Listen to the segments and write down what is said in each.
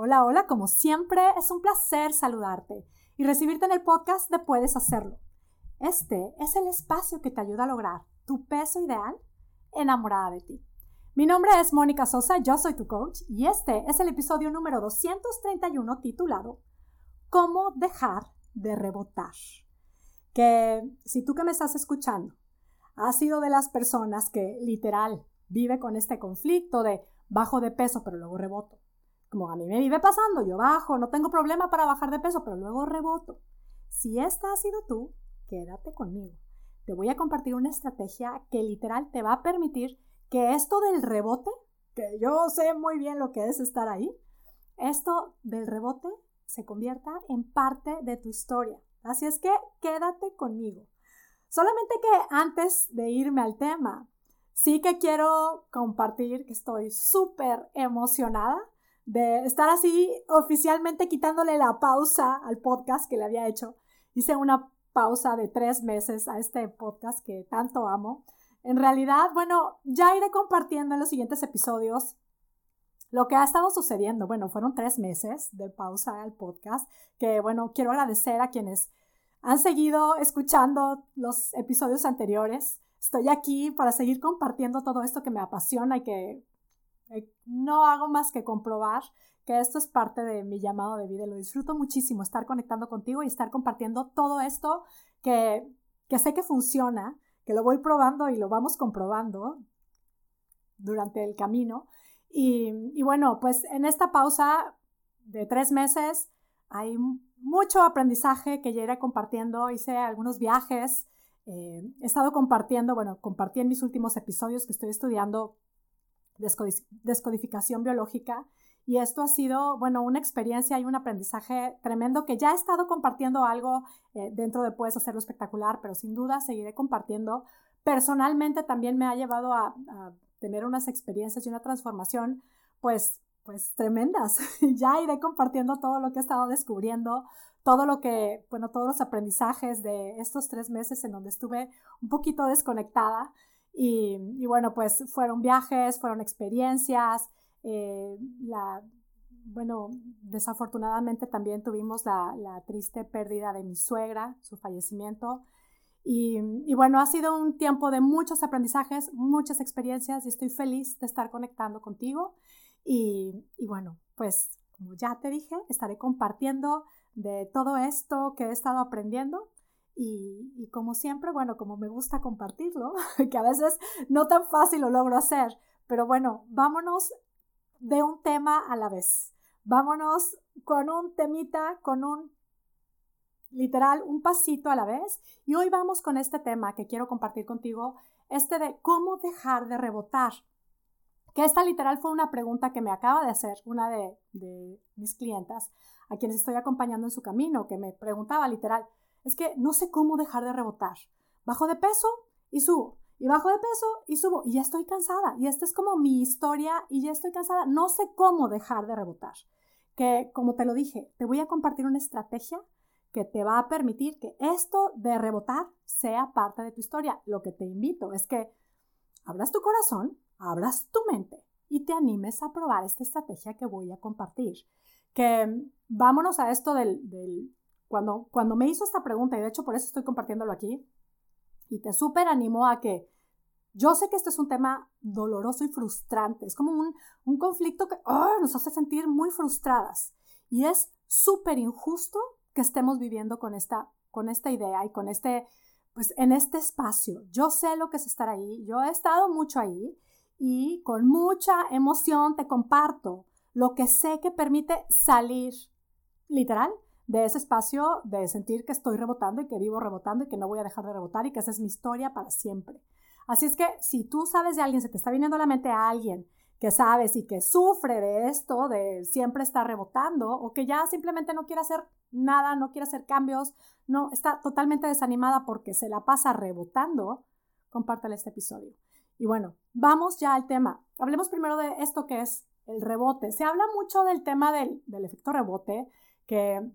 Hola, hola, como siempre es un placer saludarte y recibirte en el podcast de Puedes Hacerlo. Este es el espacio que te ayuda a lograr tu peso ideal enamorada de ti. Mi nombre es Mónica Sosa, yo soy tu coach y este es el episodio número 231 titulado ¿Cómo dejar de rebotar? Que si tú que me estás escuchando has sido de las personas que literal vive con este conflicto de bajo de peso pero luego reboto como a mí me vive pasando, yo bajo, no tengo problema para bajar de peso, pero luego reboto. Si esta ha sido tú, quédate conmigo. Te voy a compartir una estrategia que literal te va a permitir que esto del rebote, que yo sé muy bien lo que es estar ahí, esto del rebote se convierta en parte de tu historia. Así es que quédate conmigo. Solamente que antes de irme al tema, sí que quiero compartir que estoy súper emocionada de estar así oficialmente quitándole la pausa al podcast que le había hecho. Hice una pausa de tres meses a este podcast que tanto amo. En realidad, bueno, ya iré compartiendo en los siguientes episodios lo que ha estado sucediendo. Bueno, fueron tres meses de pausa al podcast, que bueno, quiero agradecer a quienes han seguido escuchando los episodios anteriores. Estoy aquí para seguir compartiendo todo esto que me apasiona y que no hago más que comprobar que esto es parte de mi llamado de vida. Lo disfruto muchísimo, estar conectando contigo y estar compartiendo todo esto que, que sé que funciona, que lo voy probando y lo vamos comprobando durante el camino. Y, y bueno, pues en esta pausa de tres meses hay mucho aprendizaje que ya iré compartiendo. Hice algunos viajes, eh, he estado compartiendo, bueno, compartí en mis últimos episodios que estoy estudiando descodificación biológica. Y esto ha sido, bueno, una experiencia y un aprendizaje tremendo que ya he estado compartiendo algo eh, dentro de Puedes Hacerlo Espectacular, pero sin duda seguiré compartiendo. Personalmente también me ha llevado a, tener unas experiencias y una transformación, pues, pues tremendas. ya iré compartiendo todo lo que he estado descubriendo, todo lo que, bueno, todos los aprendizajes de estos tres meses en donde estuve un poquito desconectada. Y, bueno, pues fueron viajes, fueron experiencias. Eh, la, bueno, desafortunadamente también tuvimos la, triste pérdida de mi suegra, su fallecimiento. Y, y, bueno, ha sido un tiempo de muchos aprendizajes, muchas experiencias y estoy feliz de estar conectando contigo. Y, y bueno, pues como ya te dije, estaré compartiendo de todo esto que he estado aprendiendo y, como siempre, bueno, como me gusta compartirlo, que a veces no tan fácil lo logro hacer, pero bueno, vámonos de un tema a la vez. Vámonos con un temita, con un literal, un pasito a la vez. Y hoy vamos con este tema que quiero compartir contigo, este de cómo dejar de rebotar. Que esta literal fue una pregunta que me acaba de hacer una de, de mis clientas, a quienes estoy acompañando en su camino, que me preguntaba literal, es que no sé cómo dejar de rebotar. Bajo de peso y subo. Y bajo de peso y subo. Y ya estoy cansada. Y esta es como mi historia y ya estoy cansada. No sé cómo dejar de rebotar. Que, como te lo dije, te voy a compartir una estrategia que te va a permitir que esto de rebotar sea parte de tu historia. Lo que te invito es que abras tu corazón, abras tu mente y te animes a probar esta estrategia que voy a compartir. Que vámonos a esto del, del cuando, cuando me hizo esta pregunta, y de hecho por eso estoy compartiéndolo aquí, y te súper animó a que yo sé que esto es un tema doloroso y frustrante, es como un, un conflicto que ¡ah! nos hace sentir muy frustradas. Y es súper injusto que estemos viviendo con esta, con esta idea y con este, pues en este espacio. Yo sé lo que es estar ahí, yo he estado mucho ahí y con mucha emoción te comparto lo que sé que permite salir, literal, de ese espacio de sentir que estoy rebotando y que vivo rebotando y que no voy a dejar de rebotar y que esa es mi historia para siempre. Así es que si tú sabes de alguien, se te está viniendo a la mente a alguien que sabes y que sufre de esto, de siempre estar rebotando, o que ya simplemente no quiere hacer nada, no quiere hacer cambios, no está totalmente desanimada porque se la pasa rebotando, compártale este episodio. Y bueno, vamos ya al tema. Hablemos primero de esto que es el rebote. Se habla mucho del tema del, del efecto rebote, que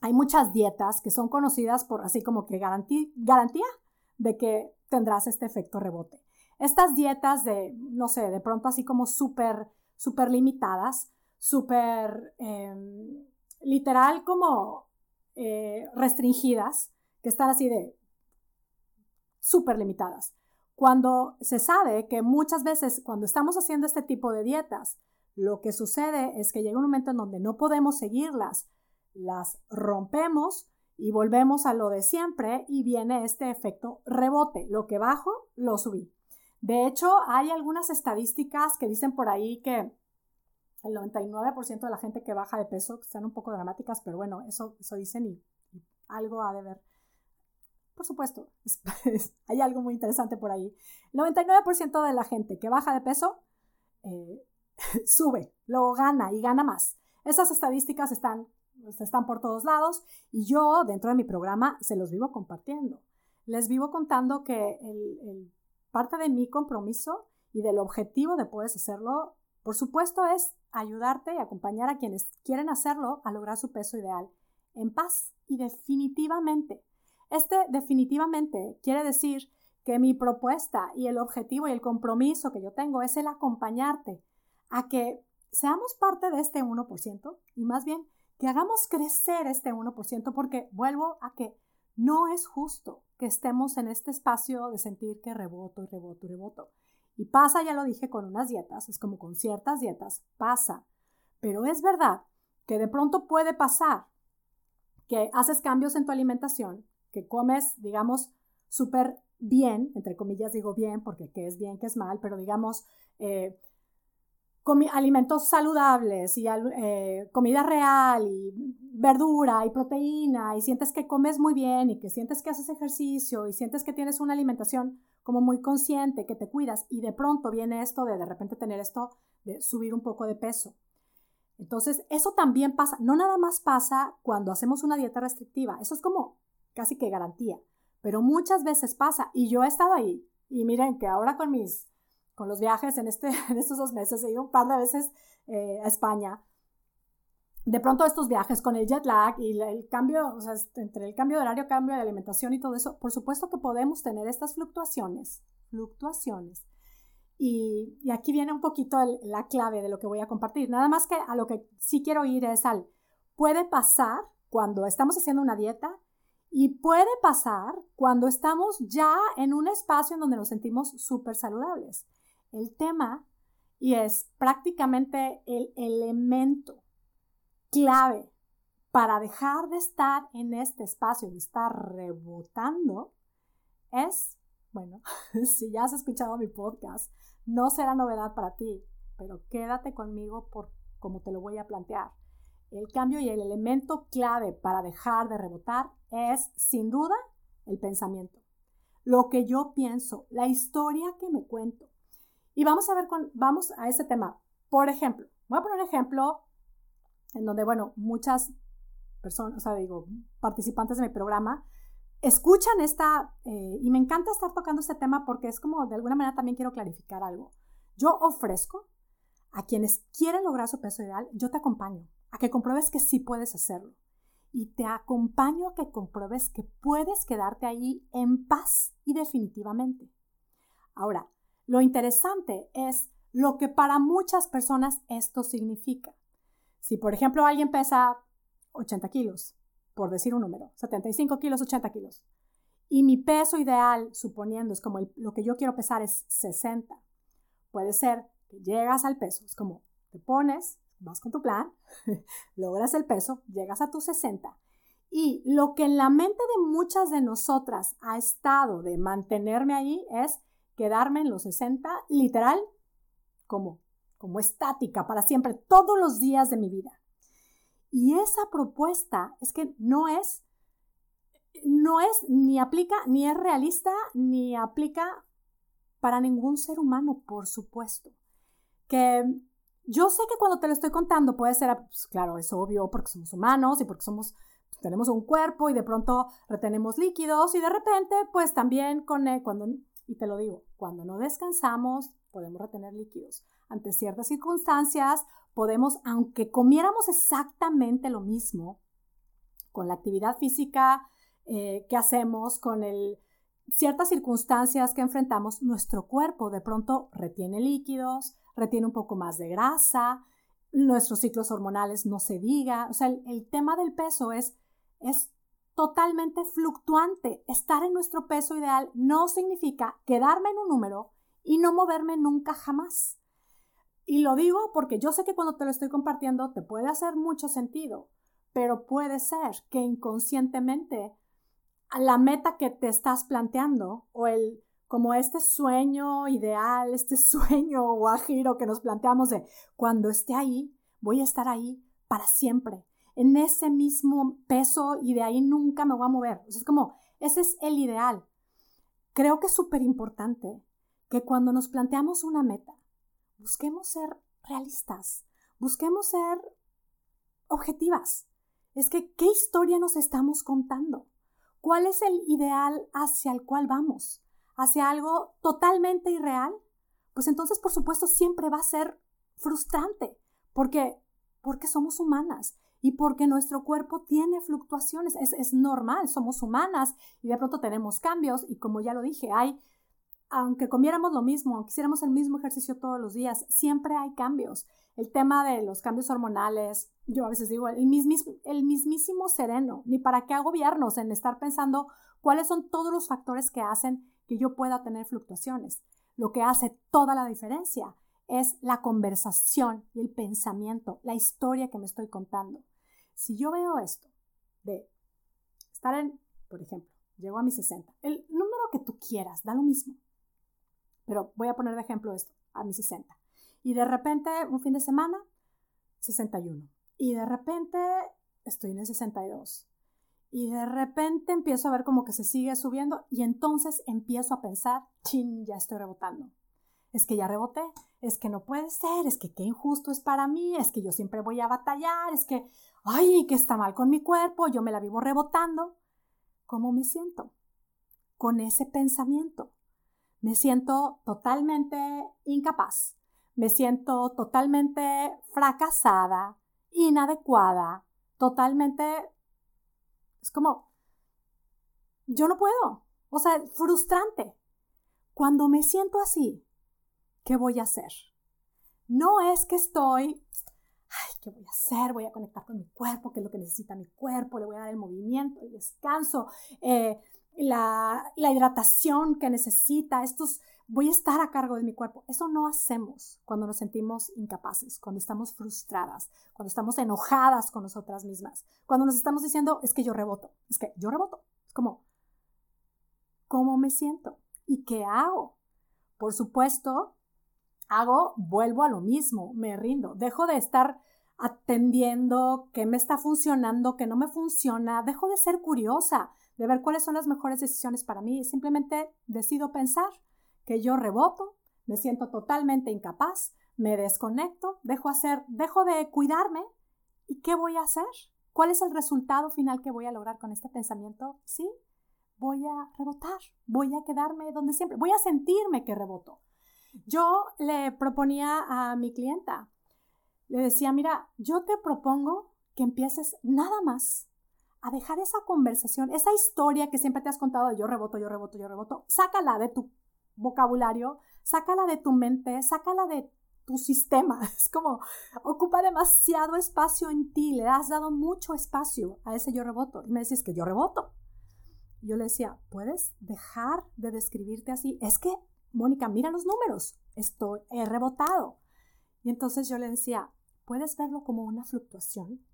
hay muchas dietas que son conocidas por así como que garantía, de que tendrás este efecto rebote. Estas dietas de, no sé, de pronto así como súper, súper limitadas, súper em, literal como eh, restringidas, que están así de súper limitadas. Cuando se sabe que muchas veces cuando estamos haciendo este tipo de dietas, lo que sucede es que llega un momento en donde no podemos seguirlas, las rompemos y volvemos a lo de siempre y viene este efecto rebote. Lo que bajo, lo subí. De hecho, hay algunas estadísticas que dicen por ahí que el 99% de la gente que baja de peso, que están un poco dramáticas, pero bueno, eso, eso dicen y, algo ha de ver. Por supuesto, hay algo muy interesante por ahí. El 99% de la gente que baja de peso eh, sube, luego gana y gana más. Esas estadísticas están, están por todos lados y yo dentro de mi programa se los vivo compartiendo. Les vivo contando que el, parte de mi compromiso y del objetivo de Puedes Hacerlo, por supuesto, es ayudarte y acompañar a quienes quieren hacerlo a lograr su peso ideal en paz y definitivamente. Este definitivamente quiere decir que mi propuesta y el objetivo y el compromiso que yo tengo es el acompañarte a que seamos parte de este 1% y más bien que hagamos crecer este 1% porque vuelvo a que no es justo que estemos en este espacio de sentir que reboto y reboto y reboto. Y pasa, ya lo dije, con unas dietas, es como con ciertas dietas, pasa. Pero es verdad que de pronto puede pasar que haces cambios en tu alimentación, que comes, digamos, súper bien, entre comillas digo bien, porque qué es bien, qué es mal, pero digamos, eh, alimentos saludables y eh, comida real y verdura y proteína y sientes que comes muy bien y que sientes que haces ejercicio y sientes que tienes una alimentación como muy consciente, que te cuidas y de pronto viene esto de de repente tener esto de subir un poco de peso. Entonces, eso también pasa, no nada más pasa cuando hacemos una dieta restrictiva, eso es como casi que garantía, pero muchas veces pasa y yo he estado ahí y miren que ahora con mis con los viajes en, este, en estos dos meses, he ido un par de veces eh, a España. De pronto estos viajes con el jet lag y el cambio, o sea, entre el cambio de horario, cambio de alimentación y todo eso, por supuesto que podemos tener estas fluctuaciones, fluctuaciones. Y, y aquí viene un poquito la clave de lo que voy a compartir. Nada más que a lo que sí quiero ir es al, puede pasar cuando estamos haciendo una dieta y puede pasar cuando estamos ya en un espacio en donde nos sentimos súper saludables el tema y es prácticamente el elemento clave para dejar de estar en este espacio, de estar rebotando, es, bueno, si ya has escuchado mi podcast, no será novedad para ti, pero quédate conmigo por como te lo voy a plantear. El cambio y el elemento clave para dejar de rebotar es, sin duda, el pensamiento. Lo que yo pienso, la historia que me cuento, y vamos a ver, con, vamos a ese tema. Por ejemplo, voy a poner un ejemplo en donde, bueno, muchas personas, o sea, digo, participantes de mi programa, escuchan esta, eh, y me encanta estar tocando este tema porque es como, de alguna manera también quiero clarificar algo. Yo ofrezco a quienes quieren lograr su peso ideal, yo te acompaño a que compruebes que sí puedes hacerlo. Y te acompaño a que compruebes que puedes quedarte ahí en paz y definitivamente. Ahora, lo interesante es lo que para muchas personas esto significa. Si, por ejemplo, alguien pesa 80 kilos, por decir un número, 75 kilos, 80 kilos, y mi peso ideal, suponiendo es como lo que yo quiero pesar es 60, puede ser que llegas al peso, es como te pones, vas con tu plan, logras el peso, llegas a tus 60. Y lo que en la mente de muchas de nosotras ha estado de mantenerme ahí es quedarme en los 60, literal, como, como estática para siempre, todos los días de mi vida. Y esa propuesta es que no es, no es, ni aplica, ni es realista, ni aplica para ningún ser humano, por supuesto. Que yo sé que cuando te lo estoy contando puede ser, pues, claro, es obvio porque somos humanos y porque somos tenemos un cuerpo y de pronto retenemos líquidos y de repente pues también con cuando y te lo digo, cuando no descansamos, podemos retener líquidos. Ante ciertas circunstancias, podemos, aunque comiéramos exactamente lo mismo, con la actividad física eh, que hacemos, con el, ciertas circunstancias que enfrentamos, nuestro cuerpo de pronto retiene líquidos, retiene un poco más de grasa, nuestros ciclos hormonales no se diga. O sea, el, tema del peso es, es totalmente fluctuante. Estar en nuestro peso ideal no significa quedarme en un número y no moverme nunca jamás. Y lo digo porque yo sé que cuando te lo estoy compartiendo te puede hacer mucho sentido, pero puede ser que inconscientemente la meta que te estás planteando o el como este sueño ideal, este sueño guajiro que nos planteamos de cuando esté ahí, voy a estar ahí para siempre, en ese mismo peso y de ahí nunca me voy a mover. es como, ese es el ideal. Creo que es súper importante que cuando nos planteamos una meta, busquemos ser realistas, busquemos ser objetivas. Es que, ¿qué historia nos estamos contando? ¿Cuál es el ideal hacia el cual vamos? ¿Hacia algo totalmente irreal? Pues entonces, por supuesto, siempre va a ser frustrante, porque, porque somos humanas y porque nuestro cuerpo tiene fluctuaciones. Es, es normal, somos humanas y de pronto tenemos cambios y como ya lo dije, hay aunque comiéramos lo mismo, aunque hiciéramos el mismo ejercicio todos los días, siempre hay cambios. El tema de los cambios hormonales, yo a veces digo, el, el mismísimo sereno, ni para qué agobiarnos en estar pensando cuáles son todos los factores que hacen que yo pueda tener fluctuaciones. Lo que hace toda la diferencia es la conversación y el pensamiento, la historia que me estoy contando. Si yo veo esto de estar en, por ejemplo, llego a mis 60, el número que tú quieras, da lo mismo. Pero voy a poner de ejemplo esto, a mis 60. Y de repente, un fin de semana, 61. Y de repente estoy en el 62. Y de repente empiezo a ver como que se sigue subiendo y entonces empiezo a pensar, chin, ya estoy rebotando. Es que ya reboté, es que no puede ser, es que qué injusto es para mí, es que yo siempre voy a batallar, es que, ay, que está mal con mi cuerpo, yo me la vivo rebotando. ¿Cómo me siento? Con ese pensamiento. Me siento totalmente incapaz, me siento totalmente fracasada, inadecuada, totalmente... Es como, yo no puedo, o sea, frustrante. Cuando me siento así, ¿qué voy a hacer? No es que estoy, ay, ¿qué voy a hacer? Voy a conectar con mi cuerpo, qué es lo que necesita mi cuerpo, le voy a dar el movimiento, el descanso, eh, la, hidratación que necesita, estos, voy a estar a cargo de mi cuerpo. Eso no hacemos cuando nos sentimos incapaces, cuando estamos frustradas, cuando estamos enojadas con nosotras mismas, cuando nos estamos diciendo, es que yo reboto, es que yo reboto. Es como, ¿cómo me siento? ¿Y qué hago? Por supuesto, hago, vuelvo a lo mismo, me rindo, dejo de estar atendiendo qué me está funcionando, qué no me funciona, dejo de ser curiosa, de ver cuáles son las mejores decisiones para mí. Simplemente decido pensar que yo reboto, me siento totalmente incapaz, me desconecto, dejo hacer, dejo de cuidarme y ¿qué voy a hacer? ¿Cuál es el resultado final que voy a lograr con este pensamiento? Sí, voy a rebotar, voy a quedarme donde siempre, voy a sentirme que reboto. Yo le proponía a mi clienta, le decía, mira, yo te propongo que empieces nada más a dejar esa conversación, esa historia que siempre te has contado de yo reboto, yo reboto, yo reboto, sácala de tu vocabulario, sácala de tu mente, sácala de tu sistema. Es como ocupa demasiado espacio en ti, le has dado mucho espacio a ese yo reboto. Me decís que yo reboto. Yo le decía, ¿puedes dejar de describirte así? Es que, Mónica, mira los números, estoy, he rebotado. Y entonces yo le decía, ¿puedes verlo como una fluctuación?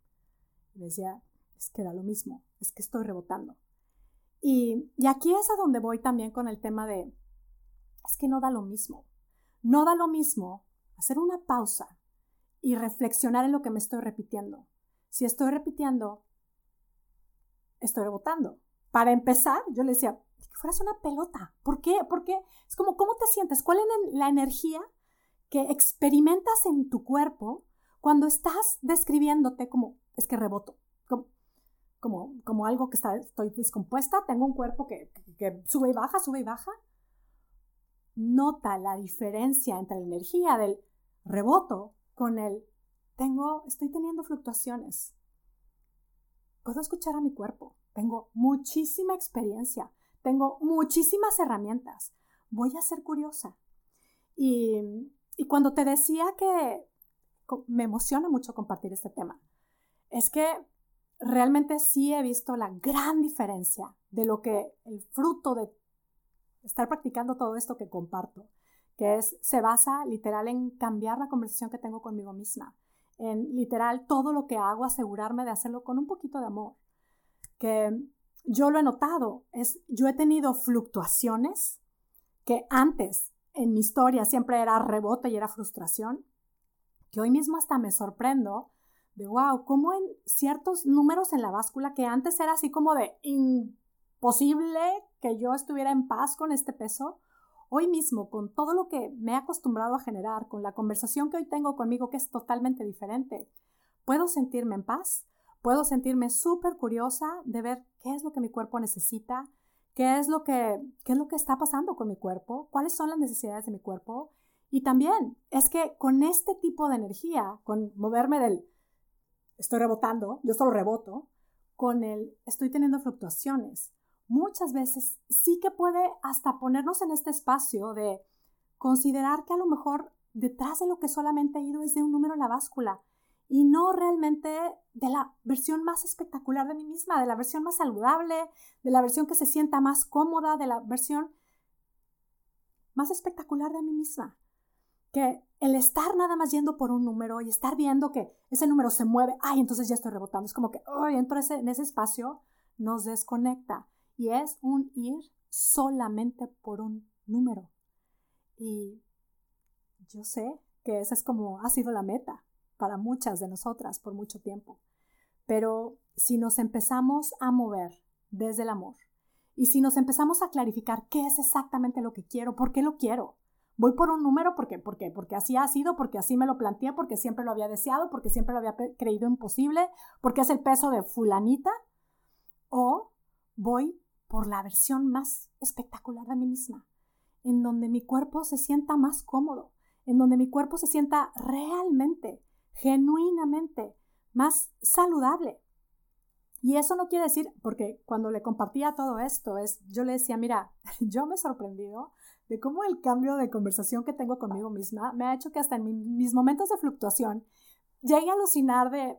Y decía, es que da lo mismo, es que estoy rebotando. Y, y aquí es a donde voy también con el tema de, es que no da lo mismo. No da lo mismo hacer una pausa y reflexionar en lo que me estoy repitiendo. Si estoy repitiendo, estoy rebotando. Para empezar, yo le decía, fueras una pelota. ¿Por qué? Porque es como, ¿cómo te sientes? ¿Cuál es la energía que experimentas en tu cuerpo cuando estás describiéndote como, es que reboto? como, como algo que está, estoy descompuesta, tengo un cuerpo que, que, sube y baja, sube y baja. Nota la diferencia entre la energía del reboto con el tengo, estoy teniendo fluctuaciones. Puedo escuchar a mi cuerpo. Tengo muchísima experiencia. Tengo muchísimas herramientas. Voy a ser curiosa. Y, y cuando te decía que me emociona mucho compartir este tema, es que realmente sí he visto la gran diferencia de lo que el fruto de estar practicando todo esto que comparto, que es, se basa literal en cambiar la conversación que tengo conmigo misma, en literal todo lo que hago, asegurarme de hacerlo con un poquito de amor, que yo lo he notado, es, yo he tenido fluctuaciones que antes en mi historia siempre era rebote y era frustración, que hoy mismo hasta me sorprendo de, wow, como en ciertos números en la báscula que antes era así como de imposible que yo estuviera en paz con este peso, hoy mismo con todo lo que me he acostumbrado a generar, con la conversación que hoy tengo conmigo que es totalmente diferente, puedo sentirme en paz, puedo sentirme súper curiosa de ver qué es lo que mi cuerpo necesita, qué es lo que qué es lo que está pasando con mi cuerpo, cuáles son las necesidades de mi cuerpo y también es que con este tipo de energía, con moverme del estoy rebotando, yo solo reboto, con el estoy teniendo fluctuaciones, muchas veces sí que puede hasta ponernos en este espacio de considerar que a lo mejor detrás de lo que solamente he ido es de un número en la báscula y no realmente de la versión más espectacular de mí misma, de la versión más saludable, de la versión que se sienta más cómoda, de la versión más espectacular de mí misma. Que el estar nada más yendo por un número y estar viendo que ese número se mueve, ay, entonces ya estoy rebotando, es como que, ay, entro en ese espacio, nos desconecta. Y es un ir solamente por un número. Y yo sé que esa es como ha sido la meta para muchas de nosotras por mucho tiempo. Pero si nos empezamos a mover desde el amor y si nos empezamos a clarificar qué es exactamente lo que quiero, por qué lo quiero, Voy por un número porque. Porque así ha sido, porque así me lo planteé, porque siempre lo había deseado, porque siempre lo había creído imposible, porque es el peso de fulanita. O voy por la versión más espectacular de mí misma, en donde mi cuerpo se sienta más cómodo, en donde mi cuerpo se sienta realmente, genuinamente más saludable. Y eso no quiere decir, porque cuando le compartía todo esto, es, yo le decía, mira, yo me he sorprendido de cómo el cambio de conversación que tengo conmigo misma me ha hecho que hasta en mis momentos de fluctuación llegue a alucinar de,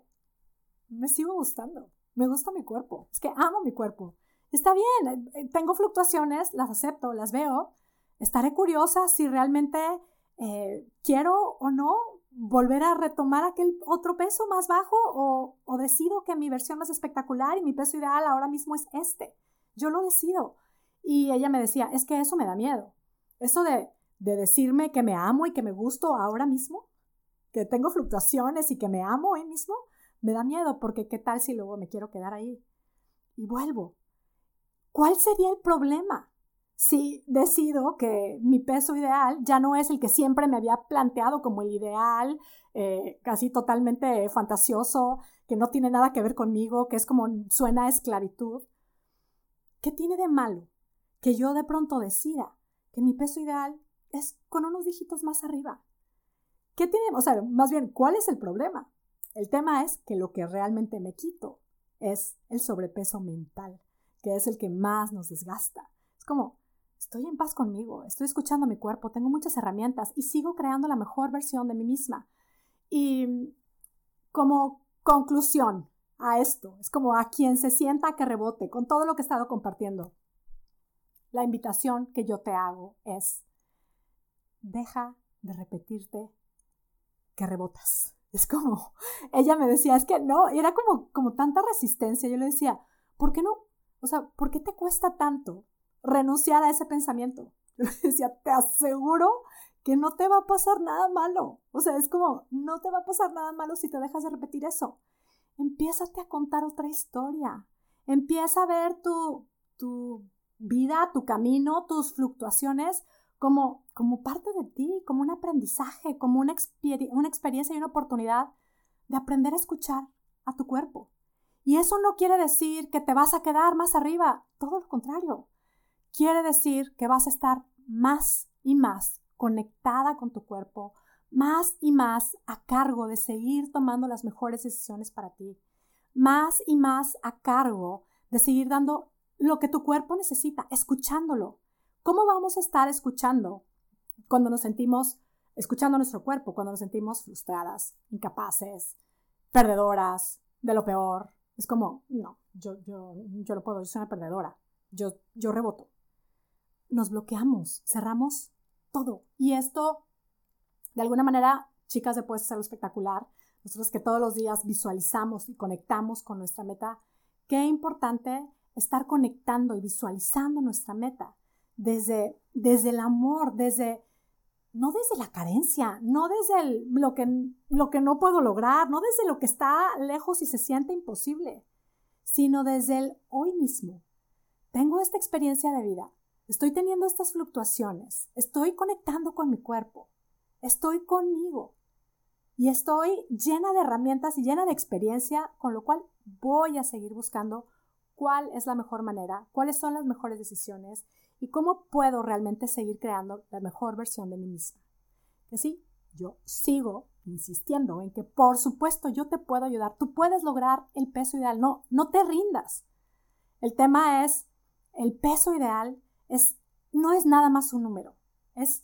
me sigo gustando, me gusta mi cuerpo, es que amo mi cuerpo. Está bien, eh, tengo fluctuaciones, las acepto, las veo, estaré curiosa si realmente eh, quiero o no volver a retomar aquel otro peso más bajo o, o decido que mi versión más espectacular y mi peso ideal ahora mismo es este. Yo lo decido. Y ella me decía, es que eso me da miedo. Eso de, decirme que me amo y que me gusto ahora mismo, que tengo fluctuaciones y que me amo hoy mismo, me da miedo porque qué tal si luego me quiero quedar ahí y vuelvo. ¿Cuál sería el problema si decido que mi peso ideal ya no es el que siempre me había planteado como el ideal, eh, casi totalmente fantasioso, que no tiene nada que ver conmigo, que es como suena a esclavitud? ¿Qué tiene de malo que yo de pronto decida que mi peso ideal es con unos dígitos más arriba. ¿Qué tiene? O sea, más bien, ¿cuál es el problema? El tema es que lo que realmente me quito es el sobrepeso mental, que es el que más nos desgasta. Es como, estoy en paz conmigo, estoy escuchando mi cuerpo, tengo muchas herramientas y sigo creando la mejor versión de mí misma. Y como conclusión a esto, es como a quien se sienta que rebote con todo lo que he estado compartiendo la invitación que yo te hago es, deja de repetirte que rebotas. Es como, ella me decía, es que no, era como, como tanta resistencia. Yo le decía, ¿por qué no? O sea, ¿por qué te cuesta tanto renunciar a ese pensamiento? Decía, te aseguro que no te va a pasar nada malo. O sea, es como, no te va a pasar nada malo si te dejas de repetir eso. Empiezate a contar otra historia. Empieza a ver tu, tu vida, tu camino, tus fluctuaciones como, como parte de ti, como un aprendizaje, como una, una experiencia y una oportunidad de aprender a escuchar a tu cuerpo. Y eso no quiere decir que te vas a quedar más arriba, todo lo contrario. Quiere decir que vas a estar más y más conectada con tu cuerpo, más y más a cargo de seguir tomando las mejores decisiones para ti, más y más a cargo de seguir dando lo que tu cuerpo necesita, escuchándolo. ¿Cómo vamos a estar escuchando cuando nos sentimos escuchando nuestro cuerpo cuando nos sentimos frustradas, incapaces, perdedoras, de lo peor. Es como, no, yo, yo, yo lo puedo, yo soy una perdedora. Yo, yo reboto. Nos bloqueamos, cerramos todo. Y esto, de alguna manera, chicas, de Puedes Espectacular, nosotros que todos los días visualizamos y conectamos con nuestra meta, qué importante estar conectando y visualizando nuestra meta desde, desde el amor, desde, no desde la carencia, no desde lo, que, lo que no puedo lograr, no desde lo que está lejos y se siente imposible, sino desde el hoy mismo. Tengo esta experiencia de vida, estoy teniendo estas fluctuaciones, estoy conectando con mi cuerpo, estoy conmigo. Y estoy llena de herramientas y llena de experiencia, con lo cual voy a seguir buscando cuál es la mejor manera, cuáles son las mejores decisiones y cómo puedo realmente seguir creando la mejor versión de mí misma. Que sí, yo sigo insistiendo en que por supuesto yo te puedo ayudar, tú puedes lograr el peso ideal, no, no te rindas. El tema es, el peso ideal es, no es nada más un número, es,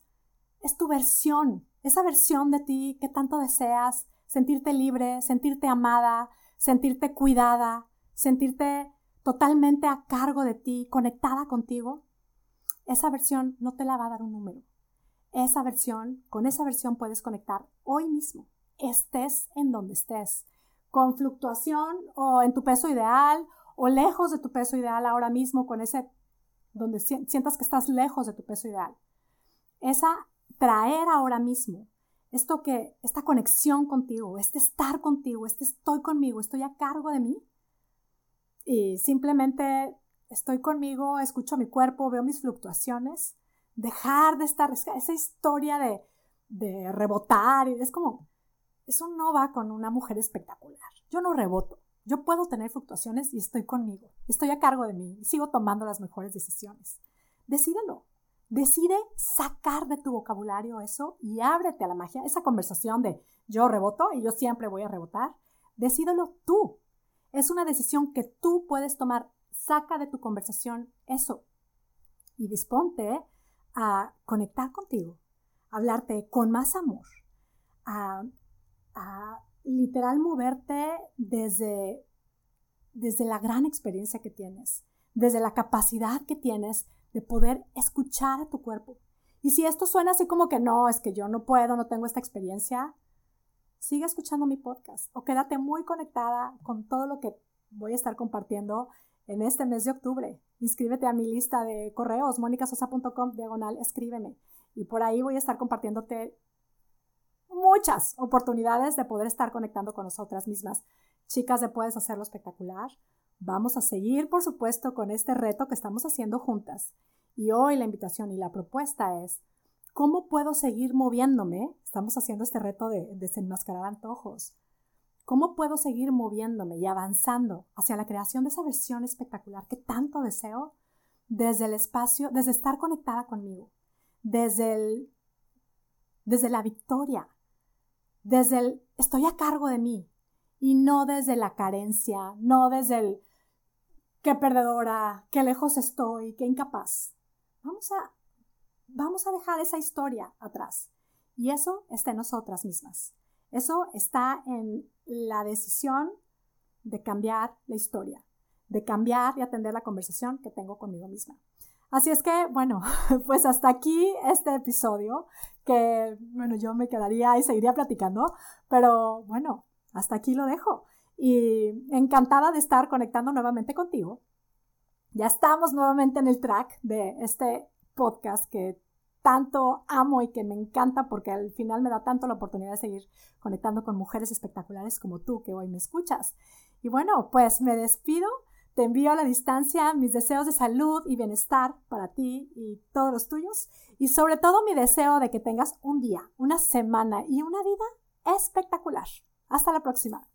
es tu versión, esa versión de ti que tanto deseas, sentirte libre, sentirte amada, sentirte cuidada, sentirte totalmente a cargo de ti, conectada contigo, esa versión no te la va a dar un número. Esa versión, con esa versión puedes conectar hoy mismo, estés en donde estés, con fluctuación o en tu peso ideal o lejos de tu peso ideal ahora mismo, con ese, donde sientas que estás lejos de tu peso ideal. Esa traer ahora mismo, esto que, esta conexión contigo, este estar contigo, este estoy conmigo, estoy a cargo de mí. Y simplemente estoy conmigo, escucho mi cuerpo, veo mis fluctuaciones, dejar de estar, esa historia de, de rebotar, es como, eso no va con una mujer espectacular. Yo no reboto, yo puedo tener fluctuaciones y estoy conmigo, estoy a cargo de mí y sigo tomando las mejores decisiones. Decídelo, decide sacar de tu vocabulario eso y ábrete a la magia, esa conversación de yo reboto y yo siempre voy a rebotar. Decídelo tú. Es una decisión que tú puedes tomar Saca de tu conversación eso y disponte a conectar contigo, a hablarte con más amor, a, literal moverte desde, desde la gran experiencia que tienes, desde la capacidad que tienes de poder escuchar a tu cuerpo. Y si esto suena así como que no, es que yo no puedo, no tengo esta experiencia, sigue escuchando mi podcast o quédate muy conectada con todo lo que voy a estar compartiendo en este mes de octubre. Inscríbete a mi lista de correos, monicasosa.com, diagonal, escríbeme. Y por ahí voy a estar compartiéndote muchas oportunidades de poder estar conectando con nosotras mismas. Chicas de Puedes Hacerlo Espectacular, vamos a seguir, por supuesto, con este reto que estamos haciendo juntas. Y hoy la invitación y la propuesta es, ¿cómo puedo seguir moviéndome? Estamos haciendo este reto de desenmascarar antojos ¿Cómo puedo seguir moviéndome y avanzando hacia la creación de esa versión espectacular que tanto deseo desde el espacio, desde estar conectada conmigo, desde el, desde la victoria, desde el estoy a cargo de mí y no desde la carencia, no desde el qué perdedora, qué lejos estoy, qué incapaz. Vamos a, vamos a dejar esa historia atrás y eso está en nosotras mismas. Eso está en la decisión de cambiar la historia, de cambiar y atender la conversación que tengo conmigo misma. Así es que, bueno, pues hasta aquí este episodio, que, bueno, yo me quedaría y seguiría platicando, pero bueno, hasta aquí lo dejo. Y encantada de estar conectando nuevamente contigo. Ya estamos nuevamente en el track de este podcast que tanto amo y que me encanta porque al final me da tanto la oportunidad de seguir conectando con mujeres espectaculares como tú que hoy me escuchas. Y bueno, pues me despido, te envío a la distancia mis deseos de salud y bienestar para ti y todos los tuyos y sobre todo mi deseo de que tengas un día, una semana y una vida espectacular. Hasta la próxima.